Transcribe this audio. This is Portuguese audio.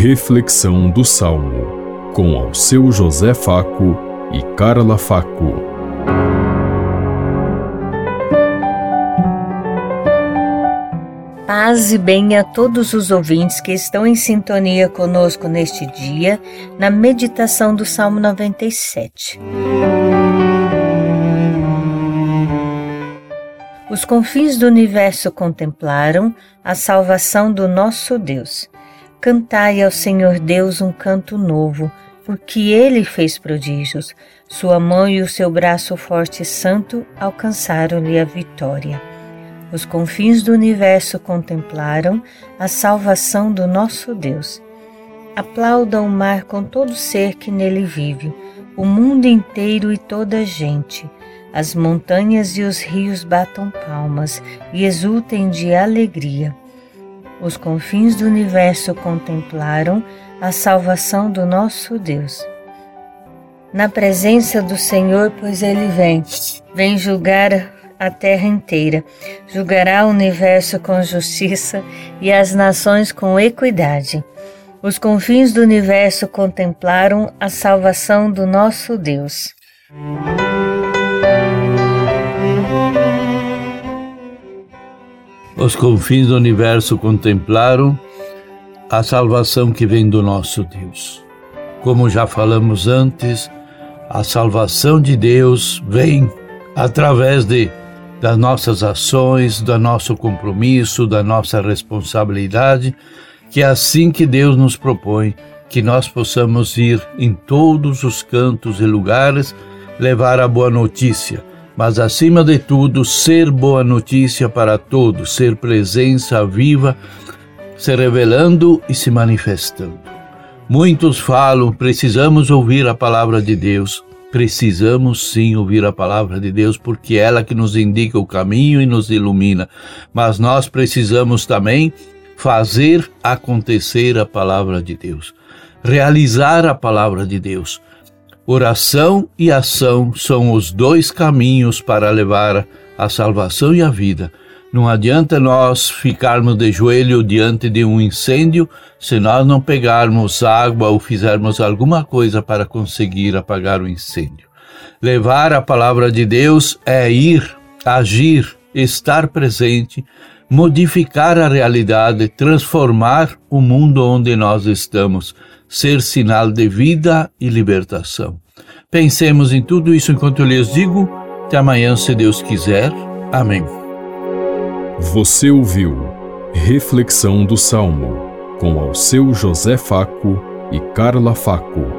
Reflexão do Salmo, com ao seu José Faco e Carla Faco. Paz e bem a todos os ouvintes que estão em sintonia conosco neste dia, na meditação do Salmo 97. Os confins do universo contemplaram a salvação do nosso Deus. Cantai ao Senhor Deus um canto novo, porque ele fez prodígios. Sua mão e o seu braço forte e santo alcançaram-lhe a vitória. Os confins do universo contemplaram a salvação do nosso Deus. Aplauda o mar com todo ser que nele vive, o mundo inteiro e toda a gente as montanhas e os rios batam palmas e exultem de alegria. Os confins do universo contemplaram a salvação do nosso Deus. Na presença do Senhor, pois ele vem, vem julgar a terra inteira, julgará o universo com justiça e as nações com equidade. Os confins do universo contemplaram a salvação do nosso Deus. Os confins do universo contemplaram a salvação que vem do nosso Deus. Como já falamos antes, a salvação de Deus vem através de das nossas ações, do nosso compromisso, da nossa responsabilidade, que é assim que Deus nos propõe que nós possamos ir em todos os cantos e lugares levar a boa notícia, mas acima de tudo, ser boa notícia para todos, ser presença viva, se revelando e se manifestando. Muitos falam, precisamos ouvir a palavra de Deus. Precisamos sim ouvir a palavra de Deus, porque é ela que nos indica o caminho e nos ilumina. Mas nós precisamos também fazer acontecer a palavra de Deus, realizar a palavra de Deus. Oração e ação são os dois caminhos para levar a salvação e a vida. Não adianta nós ficarmos de joelho diante de um incêndio se nós não pegarmos água ou fizermos alguma coisa para conseguir apagar o incêndio. Levar a palavra de Deus é ir, agir, estar presente, modificar a realidade, transformar o mundo onde nós estamos ser sinal de vida e libertação. Pensemos em tudo isso enquanto eu lhes digo. Até amanhã, se Deus quiser. Amém. Você ouviu Reflexão do Salmo com ao seu José Faco e Carla Faco.